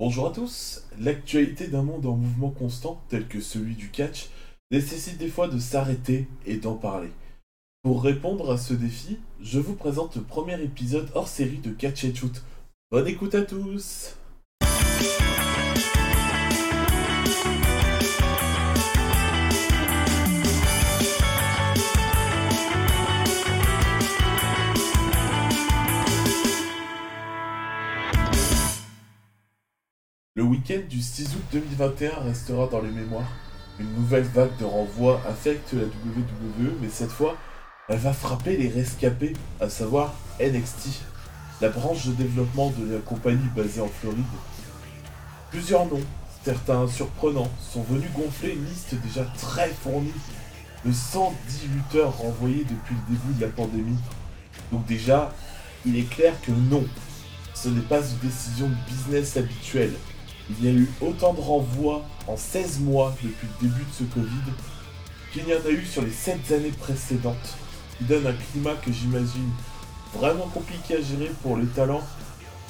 Bonjour à tous. L'actualité d'un monde en mouvement constant, tel que celui du catch, nécessite des fois de s'arrêter et d'en parler. Pour répondre à ce défi, je vous présente le premier épisode hors série de Catch et Shoot. Bonne écoute à tous week-end du 6 août 2021 restera dans les mémoires. Une nouvelle vague de renvois affecte la WWE, mais cette fois, elle va frapper les rescapés, à savoir NXT, la branche de développement de la compagnie basée en Floride. Plusieurs noms, certains surprenants, sont venus gonfler une liste déjà très fournie de 110 lutteurs renvoyés depuis le début de la pandémie. Donc déjà, il est clair que non, ce n'est pas une décision de business habituelle. Il y a eu autant de renvois en 16 mois depuis le début de ce Covid qu'il y en a eu sur les 7 années précédentes, qui donne un climat que j'imagine vraiment compliqué à gérer pour les talents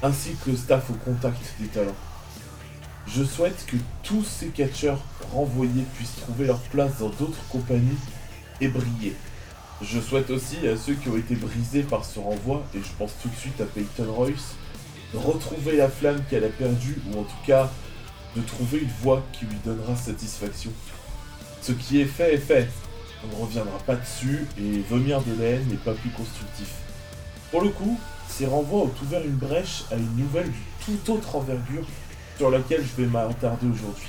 ainsi que le staff au contact des talents. Je souhaite que tous ces catcheurs renvoyés puissent trouver leur place dans d'autres compagnies et briller. Je souhaite aussi à ceux qui ont été brisés par ce renvoi, et je pense tout de suite à Peyton Royce, retrouver la flamme qu'elle a perdue, ou en tout cas de trouver une voie qui lui donnera satisfaction. Ce qui est fait est fait. On ne reviendra pas dessus, et vomir de la haine n'est pas plus constructif. Pour le coup, ces renvois ont ouvert une brèche à une nouvelle du tout autre envergure sur laquelle je vais m'attarder aujourd'hui.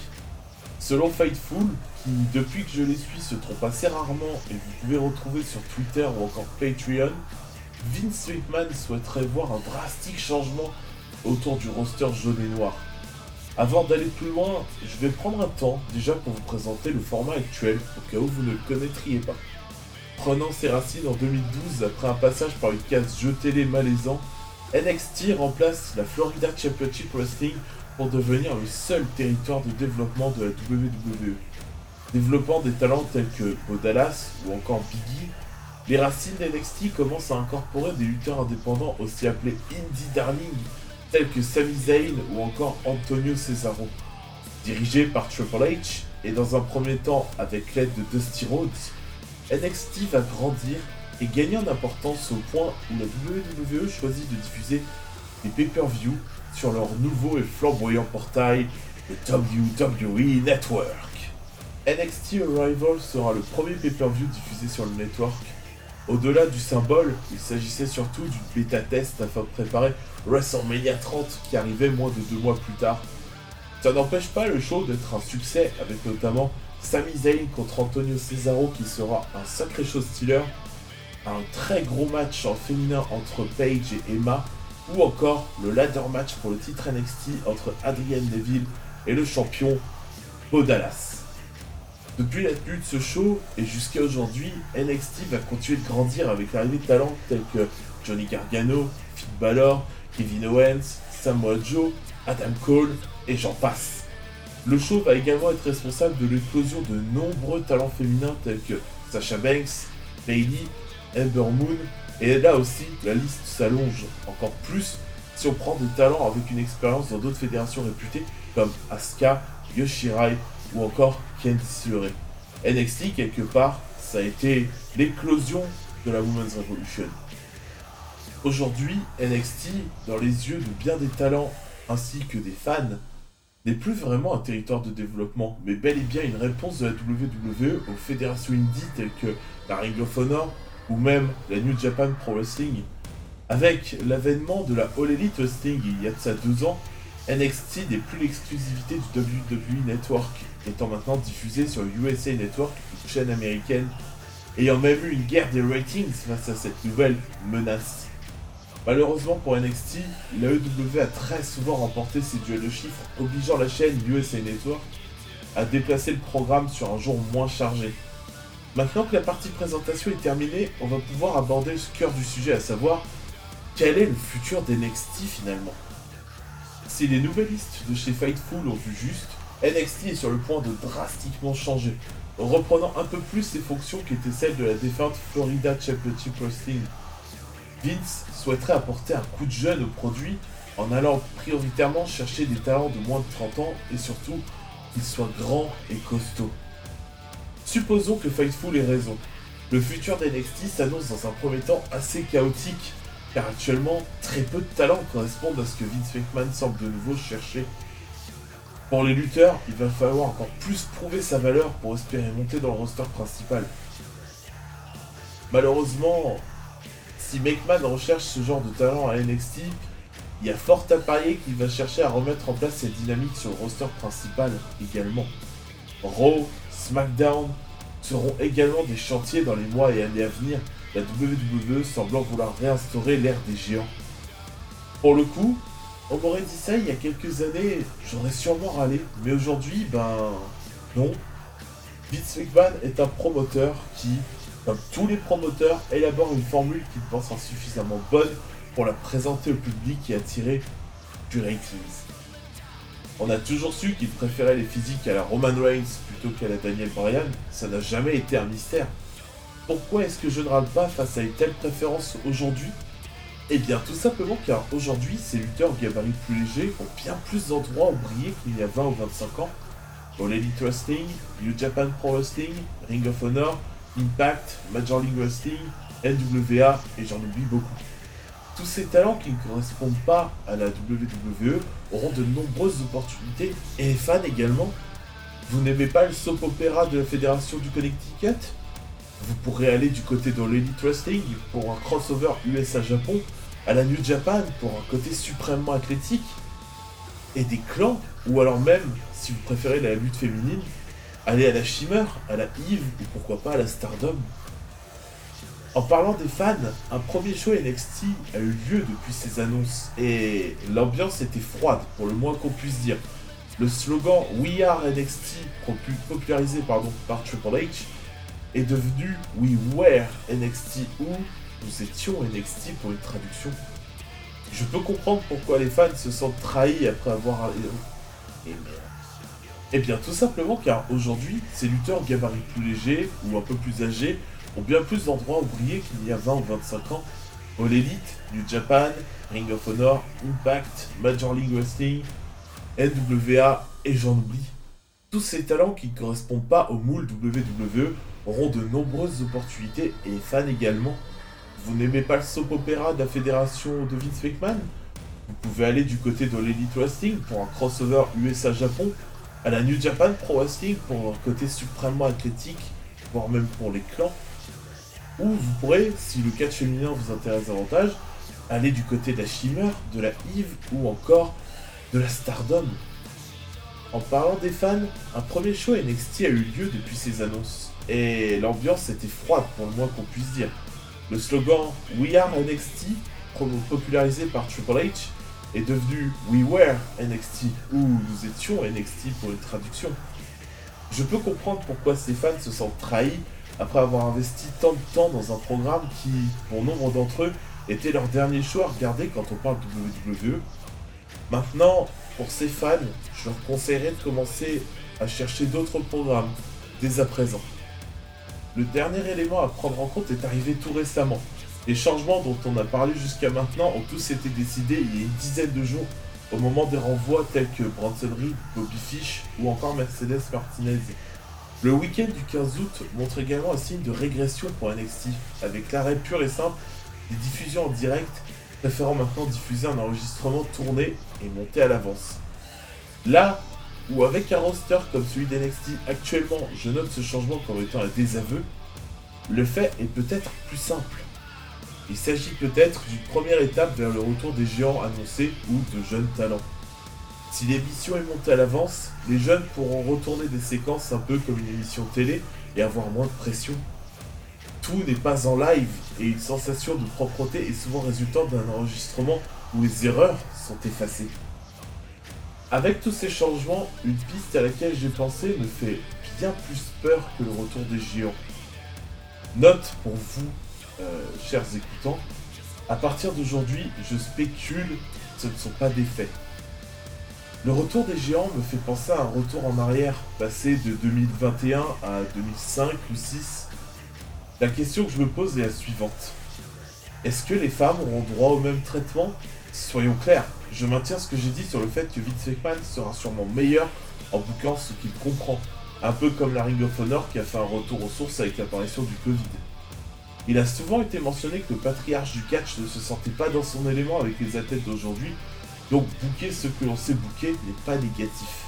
Selon Fightful, qui depuis que je les suis se trompe assez rarement et vous pouvez retrouver sur Twitter ou encore Patreon, Vince McMahon souhaiterait voir un drastique changement autour du roster jaune et noir. Avant d'aller plus loin, je vais prendre un temps déjà pour vous présenter le format actuel au cas où vous ne le connaîtriez pas. Prenant ses racines en 2012 après un passage par une case jeu télé malaisant, NXT remplace la Florida Championship Wrestling pour devenir le seul territoire de développement de la WWE. Développant des talents tels que Bo Dallas ou encore Biggie, les racines d'NXT commencent à incorporer des lutteurs indépendants aussi appelés Indie Darling tels que Sami Zayn ou encore Antonio Cesaro. Dirigé par Triple H et dans un premier temps avec l'aide de Dusty Rhodes, NXT va grandir et gagner en importance au point où la WWE choisit de diffuser des pay-per-view sur leur nouveau et flamboyant portail, le WWE Network. NXT Arrival sera le premier pay-per-view diffusé sur le network. Au-delà du symbole, il s'agissait surtout d'une bêta-test afin de préparer WrestleMania 30 qui arrivait moins de deux mois plus tard. Ça n'empêche pas le show d'être un succès avec notamment Sami Zayn contre Antonio Cesaro qui sera un sacré show stealer, un très gros match en féminin entre Paige et Emma, ou encore le ladder match pour le titre NXT entre Adrian Neville et le champion Bo. Depuis la tenue de ce show et jusqu'à aujourd'hui, NXT va continuer de grandir avec l'arrivée de talents tels que Johnny Gargano, Finn Balor, Kevin Owens, Samoa Joe, Adam Cole et j'en passe. Le show va également être responsable de l'éclosion de nombreux talents féminins tels que Sasha Banks, Bailey, Ember Moon, et là aussi la liste s'allonge encore plus si on prend des talents avec une expérience dans d'autres fédérations réputées comme Asuka, Yoshirai ou encore Candice LeRae. NXT quelque part, ça a été l'éclosion de la Women's Revolution. Aujourd'hui, NXT, dans les yeux de bien des talents ainsi que des fans, n'est plus vraiment un territoire de développement, mais bel et bien une réponse de la WWE aux fédérations indie telles que la Ring of Honor ou même la New Japan Pro Wrestling. Avec l'avènement de la All Elite Wrestling il y a de ça deux ans, NXT n'est plus l'exclusivité du WWE Network, étant maintenant diffusé sur USA Network, une chaîne américaine, ayant même eu une guerre des ratings face à cette nouvelle menace. Malheureusement pour NXT, la EW a très souvent remporté ses duels de chiffres, obligeant la chaîne USA Network à déplacer le programme sur un jour moins chargé. Maintenant que la partie présentation est terminée, on va pouvoir aborder ce cœur du sujet, à savoir quel est le futur d'NXT finalement? Si les nouvellistes de chez Fightful ont vu juste, NXT est sur le point de drastiquement changer, reprenant un peu plus ses fonctions qui étaient celles de la défunte Florida Championship Wrestling. Vince souhaiterait apporter un coup de jeune au produit en allant prioritairement chercher des talents de moins de 30 ans et surtout qu'ils soient grands et costauds. Supposons que Fightful ait raison. Le futur d'NXT s'annonce dans un premier temps assez chaotique, car actuellement très peu de talents correspondent à ce que Vince McMahon semble de nouveau chercher. Pour les lutteurs, il va falloir encore plus prouver sa valeur pour espérer monter dans le roster principal. Malheureusement, si McMahon recherche ce genre de talent à NXT, il y a fort à parier qu'il va chercher à remettre en place cette dynamique sur le roster principal également. Raw, SmackDown seront également des chantiers dans les mois et années à venir, la WWE semblant vouloir réinstaurer l'ère des géants. Pour le coup, on m'aurait dit ça il y a quelques années, j'aurais sûrement râlé, mais aujourd'hui, ben non. Vince McMahon est un promoteur qui, comme tous les promoteurs, élabore une formule qu'il pense suffisamment bonne pour la présenter au public et attirer du ratings. On a toujours su qu'il préférait les physiques à la Roman Reigns plutôt qu'à la Daniel Bryan, ça n'a jamais été un mystère. Pourquoi est-ce que je ne râle pas face à une telle préférence aujourd'hui? Eh bien tout simplement car aujourd'hui ces lutteurs gabarits plus légers ont bien plus d'endroits où briller qu'il y a 20 ou 25 ans. All Elite Wrestling, New Japan Pro Wrestling, Ring of Honor, Impact, Major League Wrestling, NWA et j'en oublie beaucoup. Tous ces talents qui ne correspondent pas à la WWE auront de nombreuses opportunités et fans également. Vous n'aimez pas le soap opéra de la Fédération du Connecticut? Vous pourrez aller du côté de l'Elite Wrestling pour un crossover USA-Japon, à la New Japan pour un côté suprêmement athlétique, et des clans, ou alors même, si vous préférez la lutte féminine, aller à la Shimmer, à la Eve ou pourquoi pas à la Stardom. En parlant des fans, un premier show NXT a eu lieu depuis ces annonces et l'ambiance était froide, pour le moins qu'on puisse dire. Le slogan We Are NXT, popularisé par Triple H, est devenu We Were NXT ou Nous étions NXT pour une traduction. Je peux comprendre pourquoi les fans se sentent trahis après avoir. Et Eh bien, tout simplement car aujourd'hui, ces lutteurs gabarits plus légers ou un peu plus âgés ont bien plus d'endroits où briller qu'il y a 20 ou 25 ans. All Elite, New Japan, Ring of Honor, Impact, Major League Wrestling, NWA et j'en oublie. Tous ces talents qui ne correspondent pas au moule WWE auront de nombreuses opportunités et fans également. Vous n'aimez pas le soap opéra de la fédération de Vince McMahon Vous pouvez aller du côté de l'Elite Wrestling pour un crossover USA-Japon, à la New Japan Pro Wrestling pour un côté suprêmement athlétique, voire même pour les clans. Ou vous pourrez, si le catch féminin vous intéresse davantage, aller du côté de la Shimmer, de la Eve ou encore de la Stardom. En parlant des fans, un premier show NXT a eu lieu depuis ces annonces, et l'ambiance était froide pour le moins qu'on puisse dire. Le slogan We Are NXT, popularisé par Triple H, est devenu We Were NXT, ou Nous étions NXT pour une traduction. Je peux comprendre pourquoi ces fans se sentent trahis après avoir investi tant de temps dans un programme qui, pour nombre d'entre eux, était leur dernier choix à regarder quand on parle de WWE. Maintenant, pour ces fans, je leur conseillerais de commencer à chercher d'autres programmes dès à présent. Le dernier élément à prendre en compte est arrivé tout récemment. Les changements dont on a parlé jusqu'à maintenant ont tous été décidés il y a une dizaine de jours au moment des renvois tels que Bronson Reed, Bobby Fish ou encore Mercedes Martinez. Le week-end du 15 août montre également un signe de régression pour NXT, avec l'arrêt pur et simple des diffusions en direct, préférant maintenant diffuser un enregistrement tourné et monté à l'avance. Là où avec un roster comme celui d'NXT actuellement, je note ce changement comme étant un désaveu, le fait est peut-être plus simple. Il s'agit peut-être d'une première étape vers le retour des géants annoncés ou de jeunes talents. Si l'émission est montée à l'avance, les jeunes pourront retourner des séquences un peu comme une émission télé et avoir moins de pression. Tout n'est pas en live et une sensation de propreté est souvent résultant d'un enregistrement où les erreurs sont effacées. Avec tous ces changements, une piste à laquelle j'ai pensé me fait bien plus peur que le retour des géants. Note pour vous, euh, chers écoutants, à partir d'aujourd'hui, je spécule, ce ne sont pas des faits. Le retour des géants me fait penser à un retour en arrière, passé de 2021 à 2005 ou 2006. La question que je me pose est la suivante. Est-ce que les femmes auront droit au même traitement? Soyons clairs, je maintiens ce que j'ai dit sur le fait que Vince McMahon sera sûrement meilleur en bouquant ce qu'il comprend. Un peu comme la Ring of Honor qui a fait un retour aux sources avec l'apparition du Covid. Il a souvent été mentionné que le patriarche du catch ne se sentait pas dans son élément avec les athlètes d'aujourd'hui, donc bouquer ce que l'on sait bouquer n'est pas négatif.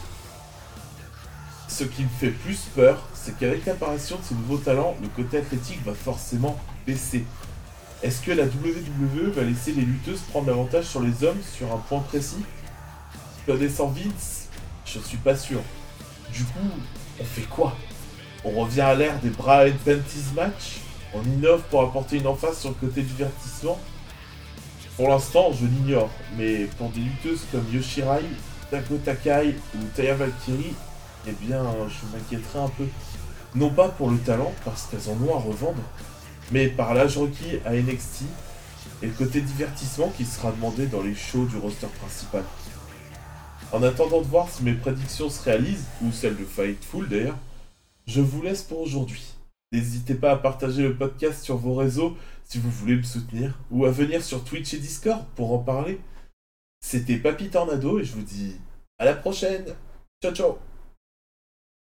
Ce qui me fait plus peur, c'est qu'avec l'apparition de ces nouveaux talents, le côté athlétique va forcément baisser. Est-ce que la WWE va laisser les lutteuses prendre l'avantage sur les hommes sur un point précis? Connaissant Vince, je suis pas sûr. Du coup, on fait quoi? On revient à l'ère des bras and panties match? On innove pour apporter une emphase sur le côté divertissement? Pour l'instant, je l'ignore, mais pour des lutteuses comme Yoshirai, Tako Takai ou Taya Valkyrie, eh bien, je m'inquiéterai un peu. Non pas pour le talent, parce qu'elles en ont à revendre, mais par l'âge requis à NXT et le côté divertissement qui sera demandé dans les shows du roster principal. En attendant de voir si mes prédictions se réalisent, ou celles de Fightful d'ailleurs, je vous laisse pour aujourd'hui. N'hésitez pas à partager le podcast sur vos réseaux si vous voulez me soutenir, ou à venir sur Twitch et Discord pour en parler. C'était Papy Tornado et je vous dis à la prochaine. Ciao ciao